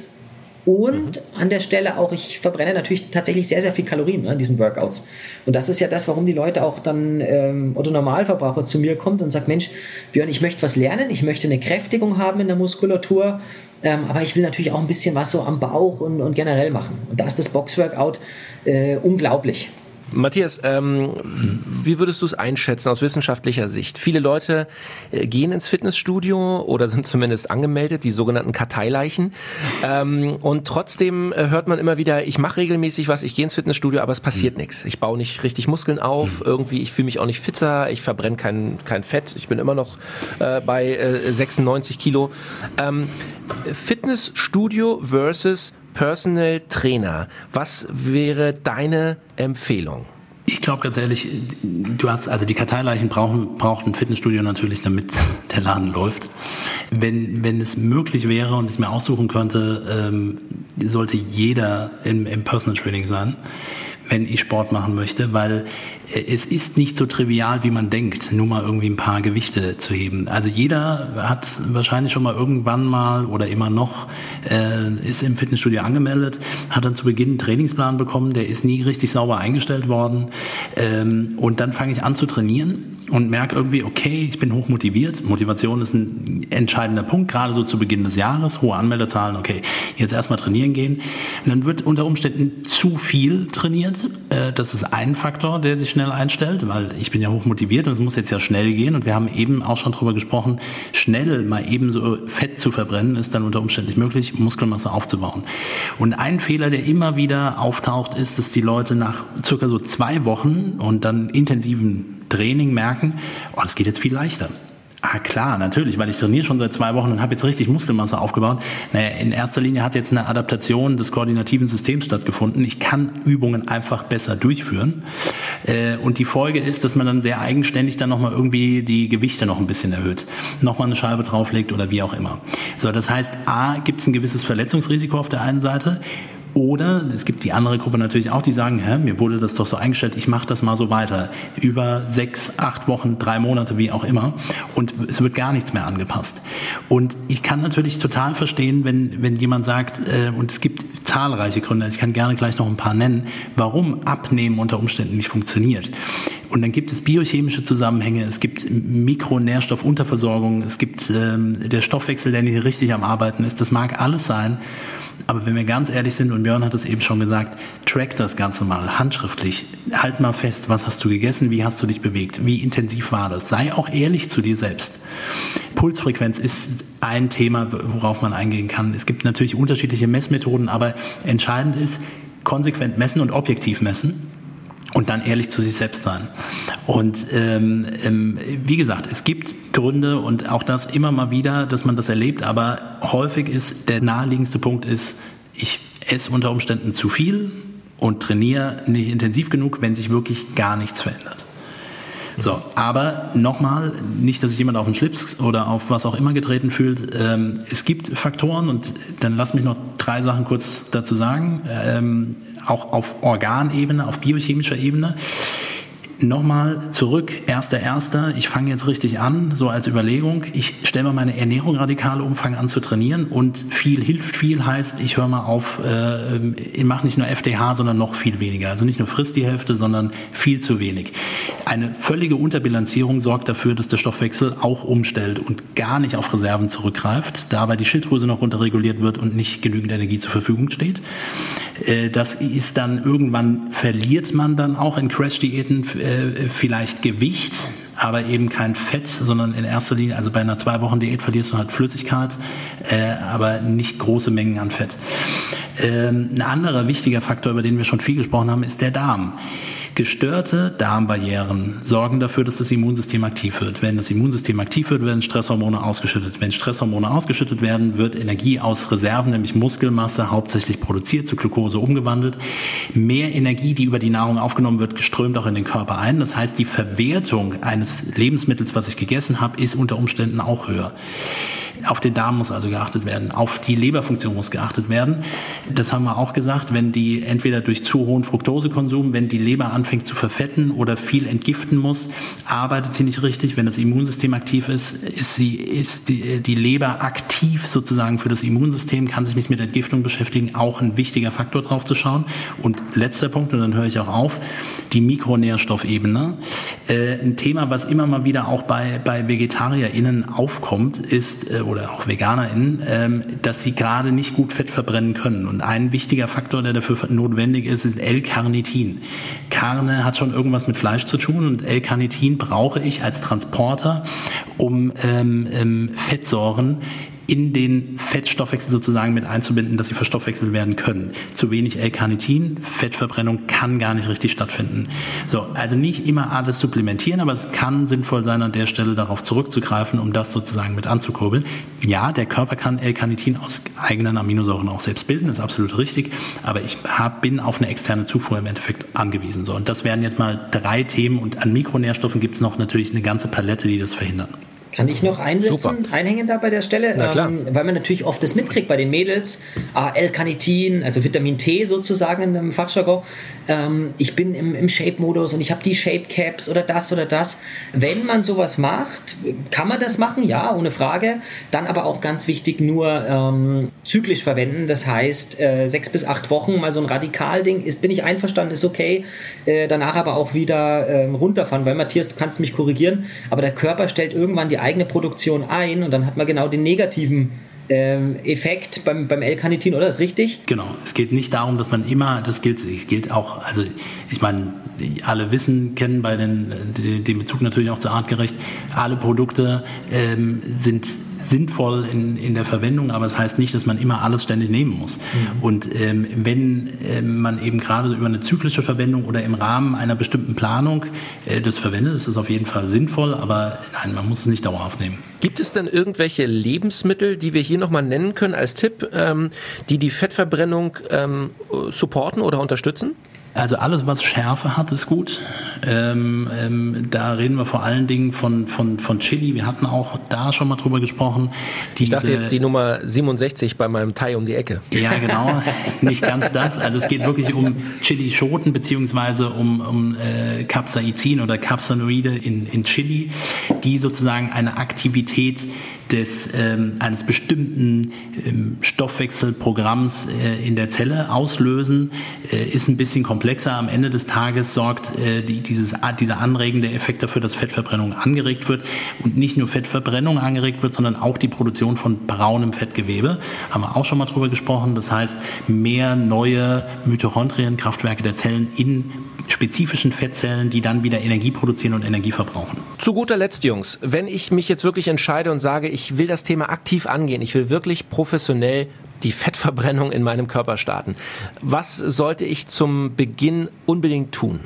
Und mhm. an der Stelle auch, ich verbrenne natürlich tatsächlich sehr, sehr viel Kalorien ne, in diesen Workouts. Und das ist ja das, warum die Leute auch dann, ähm, oder Normalverbraucher zu mir kommt und sagt, Mensch, Björn, ich möchte was lernen, ich möchte eine Kräftigung haben in der Muskulatur, ähm, aber ich will natürlich auch ein bisschen was so am Bauch und, und generell machen. Und da ist das Boxworkout äh, unglaublich. Matthias, ähm, wie würdest du es einschätzen aus wissenschaftlicher Sicht? Viele Leute äh, gehen ins Fitnessstudio oder sind zumindest angemeldet, die sogenannten Karteileichen. Ähm, und trotzdem äh, hört man immer wieder, ich mache regelmäßig was, ich gehe ins Fitnessstudio, aber es passiert mhm. nichts. Ich baue nicht richtig Muskeln auf, mhm. irgendwie, ich fühle mich auch nicht fitter, ich verbrenne kein, kein Fett, ich bin immer noch äh, bei äh, 96 Kilo. Ähm, Fitnessstudio versus Personal Trainer. Was wäre deine Empfehlung? Ich glaube ganz ehrlich, du hast, also die Karteileichen brauchen, braucht ein Fitnessstudio natürlich, damit der Laden läuft. Wenn, wenn es möglich wäre und es mir aussuchen könnte, ähm, sollte jeder im, im Personal Training sein wenn ich Sport machen möchte, weil es ist nicht so trivial, wie man denkt, nur mal irgendwie ein paar Gewichte zu heben. Also jeder hat wahrscheinlich schon mal irgendwann mal oder immer noch äh, ist im Fitnessstudio angemeldet, hat dann zu Beginn einen Trainingsplan bekommen, der ist nie richtig sauber eingestellt worden ähm, und dann fange ich an zu trainieren und merke irgendwie, okay, ich bin hoch motiviert. Motivation ist ein entscheidender Punkt, gerade so zu Beginn des Jahres, hohe Anmelderzahlen, okay, jetzt erstmal trainieren gehen. Und dann wird unter Umständen zu viel trainiert. Äh, das ist ein Faktor, der sich schnell einstellt, weil ich bin ja hoch motiviert und es muss jetzt ja schnell gehen. Und wir haben eben auch schon drüber gesprochen, schnell mal eben so Fett zu verbrennen, ist dann unter Umständen nicht möglich, Muskelmasse aufzubauen. Und ein Fehler, der immer wieder auftaucht, ist, dass die Leute nach circa so zwei Wochen und dann intensiven Training merken, oh, das geht jetzt viel leichter. Ah klar, natürlich, weil ich trainiere schon seit zwei Wochen und habe jetzt richtig Muskelmasse aufgebaut. Naja, in erster Linie hat jetzt eine Adaptation des koordinativen Systems stattgefunden. Ich kann Übungen einfach besser durchführen. Äh, und die Folge ist, dass man dann sehr eigenständig dann nochmal irgendwie die Gewichte noch ein bisschen erhöht. Nochmal eine Scheibe drauflegt oder wie auch immer. So, das heißt, A, gibt es ein gewisses Verletzungsrisiko auf der einen Seite. Oder es gibt die andere Gruppe natürlich auch, die sagen, hä, mir wurde das doch so eingestellt, ich mache das mal so weiter. Über sechs, acht Wochen, drei Monate, wie auch immer. Und es wird gar nichts mehr angepasst. Und ich kann natürlich total verstehen, wenn, wenn jemand sagt, äh, und es gibt zahlreiche Gründe, ich kann gerne gleich noch ein paar nennen, warum Abnehmen unter Umständen nicht funktioniert. Und dann gibt es biochemische Zusammenhänge, es gibt Mikronährstoffunterversorgung, es gibt ähm, der Stoffwechsel, der nicht richtig am Arbeiten ist. Das mag alles sein. Aber wenn wir ganz ehrlich sind, und Björn hat es eben schon gesagt, track das Ganze mal handschriftlich. Halt mal fest, was hast du gegessen, wie hast du dich bewegt, wie intensiv war das. Sei auch ehrlich zu dir selbst. Pulsfrequenz ist ein Thema, worauf man eingehen kann. Es gibt natürlich unterschiedliche Messmethoden, aber entscheidend ist, konsequent messen und objektiv messen und dann ehrlich zu sich selbst sein. Und ähm, ähm, wie gesagt, es gibt Gründe und auch das immer mal wieder, dass man das erlebt, aber häufig ist der naheliegendste Punkt ist, ich esse unter Umständen zu viel und trainiere nicht intensiv genug, wenn sich wirklich gar nichts verändert. So, aber nochmal, nicht, dass sich jemand auf den Schlips oder auf was auch immer getreten fühlt. Ähm, es gibt Faktoren und dann lass mich noch drei Sachen kurz dazu sagen. Ähm, auch auf Organebene, auf biochemischer Ebene. Nochmal zurück, erster, erster. Ich fange jetzt richtig an, so als Überlegung. Ich stelle mal meine Ernährung radikal um, fange an zu trainieren und viel hilft viel heißt, ich höre mal auf, äh, ich mache nicht nur FDH, sondern noch viel weniger. Also nicht nur frisst die Hälfte, sondern viel zu wenig. Eine völlige Unterbilanzierung sorgt dafür, dass der Stoffwechsel auch umstellt und gar nicht auf Reserven zurückgreift, dabei die Schilddrüse noch runterreguliert wird und nicht genügend Energie zur Verfügung steht. Äh, das ist dann irgendwann verliert man dann auch in Crash-Diäten äh, vielleicht Gewicht, aber eben kein Fett, sondern in erster Linie, also bei einer zwei Wochen Diät verlierst du halt Flüssigkeit, äh, aber nicht große Mengen an Fett. Ähm, ein anderer wichtiger Faktor, über den wir schon viel gesprochen haben, ist der Darm. Gestörte Darmbarrieren sorgen dafür, dass das Immunsystem aktiv wird. Wenn das Immunsystem aktiv wird, werden Stresshormone ausgeschüttet. Wenn Stresshormone ausgeschüttet werden, wird Energie aus Reserven, nämlich Muskelmasse, hauptsächlich produziert, zu Glucose umgewandelt. Mehr Energie, die über die Nahrung aufgenommen wird, strömt auch in den Körper ein. Das heißt, die Verwertung eines Lebensmittels, was ich gegessen habe, ist unter Umständen auch höher. Auf den Darm muss also geachtet werden, auf die Leberfunktion muss geachtet werden. Das haben wir auch gesagt, wenn die entweder durch zu hohen Fructosekonsum, wenn die Leber anfängt zu verfetten oder viel entgiften muss, arbeitet sie nicht richtig. Wenn das Immunsystem aktiv ist, ist sie ist die, die Leber aktiv sozusagen für das Immunsystem, kann sich nicht mit Entgiftung beschäftigen. Auch ein wichtiger Faktor drauf zu schauen. Und letzter Punkt, und dann höre ich auch auf, die Mikronährstoffebene. Äh, ein Thema, was immer mal wieder auch bei, bei VegetarierInnen aufkommt, ist, äh, oder auch VeganerInnen, ähm, dass sie gerade nicht gut Fett verbrennen können. Und ein wichtiger Faktor, der dafür notwendig ist, ist L-Carnitin. Carne hat schon irgendwas mit Fleisch zu tun und L-Carnitin brauche ich als Transporter, um ähm, ähm, Fettsäuren in den Fettstoffwechsel sozusagen mit einzubinden, dass sie verstoffwechselt werden können. Zu wenig L-Carnitin, Fettverbrennung kann gar nicht richtig stattfinden. So, also nicht immer alles supplementieren, aber es kann sinnvoll sein, an der Stelle darauf zurückzugreifen, um das sozusagen mit anzukurbeln. Ja, der Körper kann L-Carnitin aus eigenen Aminosäuren auch selbst bilden, ist absolut richtig, aber ich hab, bin auf eine externe Zufuhr im Endeffekt angewiesen. So, und das wären jetzt mal drei Themen und an Mikronährstoffen gibt es noch natürlich eine ganze Palette, die das verhindern. Kann ich noch einsetzen, Super. einhängen da bei der Stelle? Ähm, weil man natürlich oft das mitkriegt bei den Mädels. Ah, L-Carnitin, also Vitamin T sozusagen in einem Fachjargon. Ähm, ich bin im, im Shape-Modus und ich habe die Shape-Caps oder das oder das. Wenn man sowas macht, kann man das machen, ja, ohne Frage. Dann aber auch ganz wichtig, nur ähm, zyklisch verwenden. Das heißt, äh, sechs bis acht Wochen mal so ein Radikalding. Ist, bin ich einverstanden, ist okay. Äh, danach aber auch wieder äh, runterfahren, weil Matthias, du kannst mich korrigieren, aber der Körper stellt irgendwann die eigene Produktion ein und dann hat man genau den negativen ähm, Effekt beim, beim L-Carnitin, oder? Ist richtig? Genau. Es geht nicht darum, dass man immer, das gilt, es gilt auch, also ich meine, alle wissen, kennen bei den, den Bezug natürlich auch zu artgerecht, alle Produkte ähm, sind sinnvoll in, in der Verwendung, aber es das heißt nicht, dass man immer alles ständig nehmen muss. Mhm. Und ähm, wenn äh, man eben gerade über eine zyklische Verwendung oder im Rahmen einer bestimmten Planung äh, das verwendet, ist das auf jeden Fall sinnvoll, aber nein, man muss es nicht dauerhaft nehmen. Gibt es denn irgendwelche Lebensmittel, die wir hier nochmal nennen können als Tipp, ähm, die die Fettverbrennung ähm, supporten oder unterstützen? Also alles, was Schärfe hat, ist gut. Ähm, ähm, da reden wir vor allen Dingen von, von, von Chili. Wir hatten auch da schon mal drüber gesprochen. Diese, ich dachte jetzt die Nummer 67 bei meinem Thai um die Ecke. Ja, genau. Nicht ganz das. Also es geht wirklich um Chili-Schoten beziehungsweise um, um äh, Capsaicin oder Capsanoide in, in Chili, die sozusagen eine Aktivität des, ähm, eines bestimmten ähm, Stoffwechselprogramms äh, in der Zelle auslösen, äh, ist ein bisschen komplexer. Am Ende des Tages sorgt äh, die, dieses, dieser anregende Effekt dafür, dass Fettverbrennung angeregt wird und nicht nur Fettverbrennung angeregt wird, sondern auch die Produktion von braunem Fettgewebe. Haben wir auch schon mal drüber gesprochen. Das heißt, mehr neue Mitochondrienkraftwerke der Zellen in spezifischen Fettzellen, die dann wieder Energie produzieren und Energie verbrauchen. Zu guter Letzt, Jungs, wenn ich mich jetzt wirklich entscheide und sage, ich will das Thema aktiv angehen, ich will wirklich professionell die Fettverbrennung in meinem Körper starten, was sollte ich zum Beginn unbedingt tun?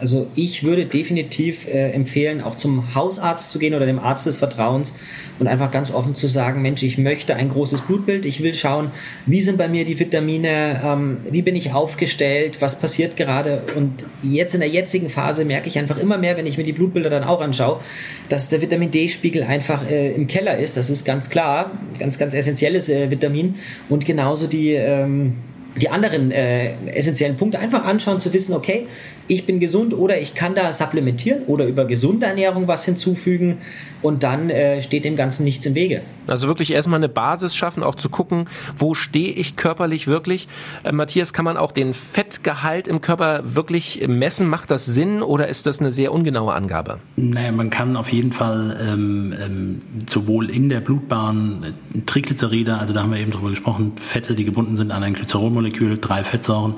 Also ich würde definitiv äh, empfehlen, auch zum Hausarzt zu gehen oder dem Arzt des Vertrauens und einfach ganz offen zu sagen, Mensch, ich möchte ein großes Blutbild, ich will schauen, wie sind bei mir die Vitamine, ähm, wie bin ich aufgestellt, was passiert gerade. Und jetzt in der jetzigen Phase merke ich einfach immer mehr, wenn ich mir die Blutbilder dann auch anschaue, dass der Vitamin D-Spiegel einfach äh, im Keller ist. Das ist ganz klar, ganz, ganz essentielles äh, Vitamin. Und genauso die... Ähm, die anderen äh, essentiellen Punkte einfach anschauen, zu wissen, okay, ich bin gesund oder ich kann da supplementieren oder über gesunde Ernährung was hinzufügen und dann äh, steht dem Ganzen nichts im Wege. Also wirklich erstmal eine Basis schaffen, auch zu gucken, wo stehe ich körperlich wirklich. Äh, Matthias, kann man auch den Fettgehalt im Körper wirklich messen? Macht das Sinn oder ist das eine sehr ungenaue Angabe? Naja, man kann auf jeden Fall ähm, ähm, sowohl in der Blutbahn äh, Triglyceride, also da haben wir eben drüber gesprochen, Fette, die gebunden sind an ein Glycerolmolekül, drei Fettsäuren.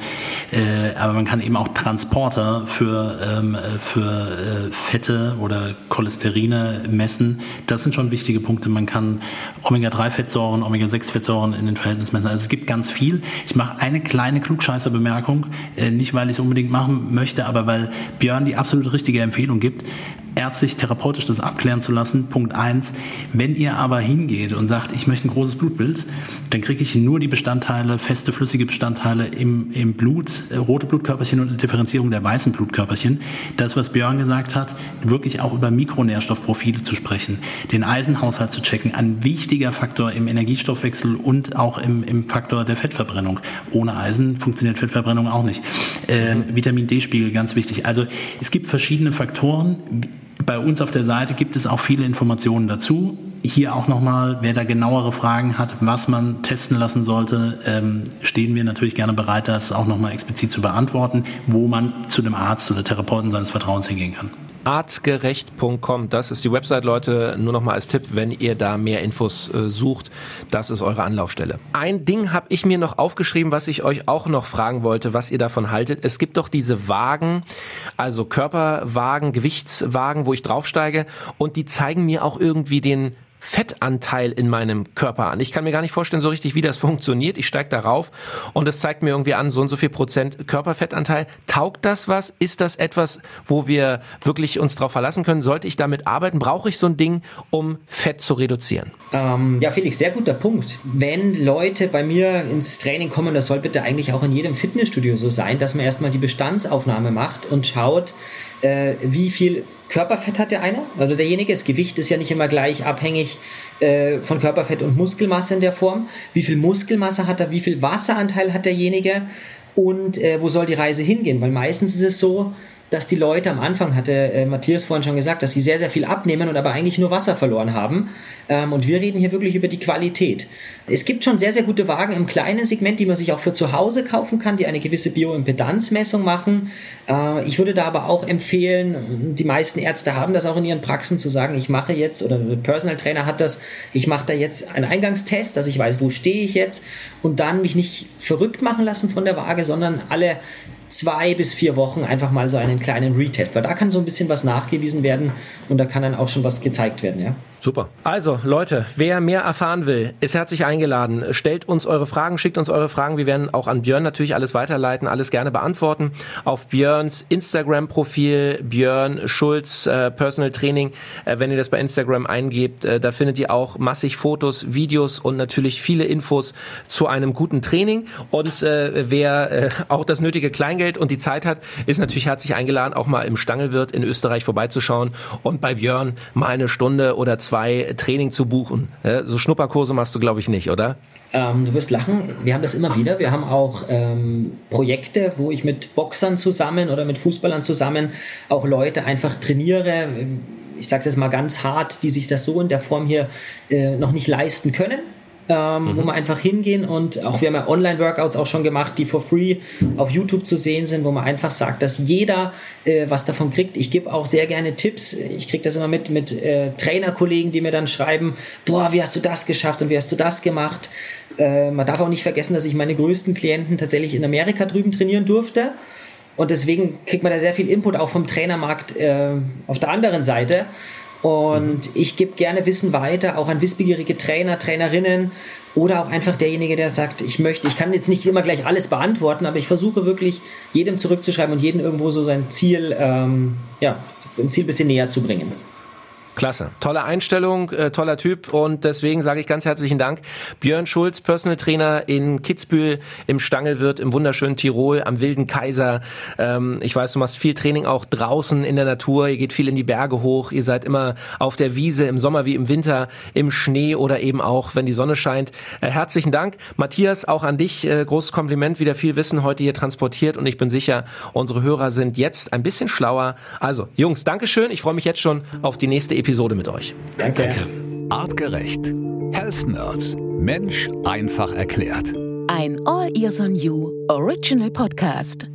Äh, aber man kann eben auch Transporter für, ähm, für äh, Fette oder Cholesterine messen. Das sind schon wichtige Punkte. Man kann Omega-3-Fettsäuren, Omega-6-Fettsäuren in den Verhältnissen messen. Also es gibt ganz viel. Ich mache eine kleine Klugscheißer-Bemerkung. Äh, nicht, weil ich es unbedingt machen möchte, aber weil Björn die absolut richtige Empfehlung gibt ärztlich, therapeutisch das abklären zu lassen. Punkt eins. Wenn ihr aber hingeht und sagt, ich möchte ein großes Blutbild, dann kriege ich nur die Bestandteile, feste, flüssige Bestandteile im, im Blut, äh, rote Blutkörperchen und eine Differenzierung der weißen Blutkörperchen. Das, was Björn gesagt hat, wirklich auch über Mikronährstoffprofile zu sprechen, den Eisenhaushalt zu checken, ein wichtiger Faktor im Energiestoffwechsel und auch im, im Faktor der Fettverbrennung. Ohne Eisen funktioniert Fettverbrennung auch nicht. Äh, Vitamin D-Spiegel, ganz wichtig. Also es gibt verschiedene Faktoren bei uns auf der Seite gibt es auch viele Informationen dazu. Hier auch nochmal, wer da genauere Fragen hat, was man testen lassen sollte, ähm, stehen wir natürlich gerne bereit, das auch nochmal explizit zu beantworten, wo man zu dem Arzt oder Therapeuten seines Vertrauens hingehen kann artgerecht.com. Das ist die Website, Leute. Nur noch mal als Tipp, wenn ihr da mehr Infos äh, sucht, das ist eure Anlaufstelle. Ein Ding habe ich mir noch aufgeschrieben, was ich euch auch noch fragen wollte, was ihr davon haltet. Es gibt doch diese Wagen, also Körperwagen, Gewichtswagen, wo ich draufsteige und die zeigen mir auch irgendwie den Fettanteil in meinem Körper an. Ich kann mir gar nicht vorstellen so richtig, wie das funktioniert. Ich steige darauf und es zeigt mir irgendwie an, so und so viel Prozent Körperfettanteil. Taugt das was? Ist das etwas, wo wir wirklich uns darauf verlassen können? Sollte ich damit arbeiten? Brauche ich so ein Ding, um Fett zu reduzieren? Ähm, ja, Felix, sehr guter Punkt. Wenn Leute bei mir ins Training kommen, das soll bitte eigentlich auch in jedem Fitnessstudio so sein, dass man erstmal die Bestandsaufnahme macht und schaut, äh, wie viel Körperfett hat der eine, also derjenige. Das Gewicht ist ja nicht immer gleich abhängig äh, von Körperfett und Muskelmasse in der Form. Wie viel Muskelmasse hat er, wie viel Wasseranteil hat derjenige und äh, wo soll die Reise hingehen? Weil meistens ist es so, dass die Leute am Anfang, hatte äh, Matthias vorhin schon gesagt, dass sie sehr, sehr viel abnehmen und aber eigentlich nur Wasser verloren haben. Ähm, und wir reden hier wirklich über die Qualität. Es gibt schon sehr, sehr gute Wagen im kleinen Segment, die man sich auch für zu Hause kaufen kann, die eine gewisse Bioimpedanzmessung machen. Äh, ich würde da aber auch empfehlen, die meisten Ärzte haben das auch in ihren Praxen, zu sagen, ich mache jetzt, oder der Personal Trainer hat das, ich mache da jetzt einen Eingangstest, dass ich weiß, wo stehe ich jetzt und dann mich nicht verrückt machen lassen von der Waage, sondern alle zwei bis vier Wochen einfach mal so einen kleinen Retest, weil da kann so ein bisschen was nachgewiesen werden und da kann dann auch schon was gezeigt werden, ja. Super. Also Leute, wer mehr erfahren will, ist herzlich eingeladen. Stellt uns eure Fragen, schickt uns eure Fragen. Wir werden auch an Björn natürlich alles weiterleiten, alles gerne beantworten. Auf Björns Instagram-Profil, Björn Schulz äh, Personal Training, äh, wenn ihr das bei Instagram eingebt, äh, da findet ihr auch massig Fotos, Videos und natürlich viele Infos zu einem guten Training. Und äh, wer äh, auch das nötige Kleingeld und die Zeit hat, ist natürlich herzlich eingeladen, auch mal im Stangelwirt in Österreich vorbeizuschauen und bei Björn mal eine Stunde oder zwei zwei Training zu buchen. So Schnupperkurse machst du, glaube ich, nicht, oder? Ähm, du wirst lachen, wir haben das immer wieder. Wir haben auch ähm, Projekte, wo ich mit Boxern zusammen oder mit Fußballern zusammen auch Leute einfach trainiere. Ich sage es jetzt mal ganz hart, die sich das so in der Form hier äh, noch nicht leisten können ähm, mhm. wo man einfach hingehen und auch wir haben ja Online-Workouts auch schon gemacht, die for free auf YouTube zu sehen sind, wo man einfach sagt, dass jeder äh, was davon kriegt. Ich gebe auch sehr gerne Tipps. Ich kriege das immer mit mit äh, Trainerkollegen, die mir dann schreiben, boah, wie hast du das geschafft und wie hast du das gemacht? Äh, man darf auch nicht vergessen, dass ich meine größten Klienten tatsächlich in Amerika drüben trainieren durfte. Und deswegen kriegt man da sehr viel Input auch vom Trainermarkt äh, auf der anderen Seite. Und ich gebe gerne Wissen weiter, auch an wissbegierige Trainer, Trainerinnen oder auch einfach derjenige, der sagt, ich möchte, ich kann jetzt nicht immer gleich alles beantworten, aber ich versuche wirklich jedem zurückzuschreiben und jedem irgendwo so sein Ziel, ähm, ja, ein Ziel ein bisschen näher zu bringen. Klasse. Tolle Einstellung, äh, toller Typ und deswegen sage ich ganz herzlichen Dank. Björn Schulz, Personal Trainer in Kitzbühel, im Stangelwirt, im wunderschönen Tirol, am Wilden Kaiser. Ähm, ich weiß, du machst viel Training auch draußen in der Natur, ihr geht viel in die Berge hoch, ihr seid immer auf der Wiese, im Sommer wie im Winter, im Schnee oder eben auch, wenn die Sonne scheint. Äh, herzlichen Dank. Matthias, auch an dich, äh, großes Kompliment, wieder viel Wissen heute hier transportiert und ich bin sicher, unsere Hörer sind jetzt ein bisschen schlauer. Also, Jungs, Dankeschön. Ich freue mich jetzt schon auf die nächste Episode Episode mit euch. Danke. Danke. Artgerecht. Health Nerds. Mensch einfach erklärt. Ein All Ears on You Original Podcast.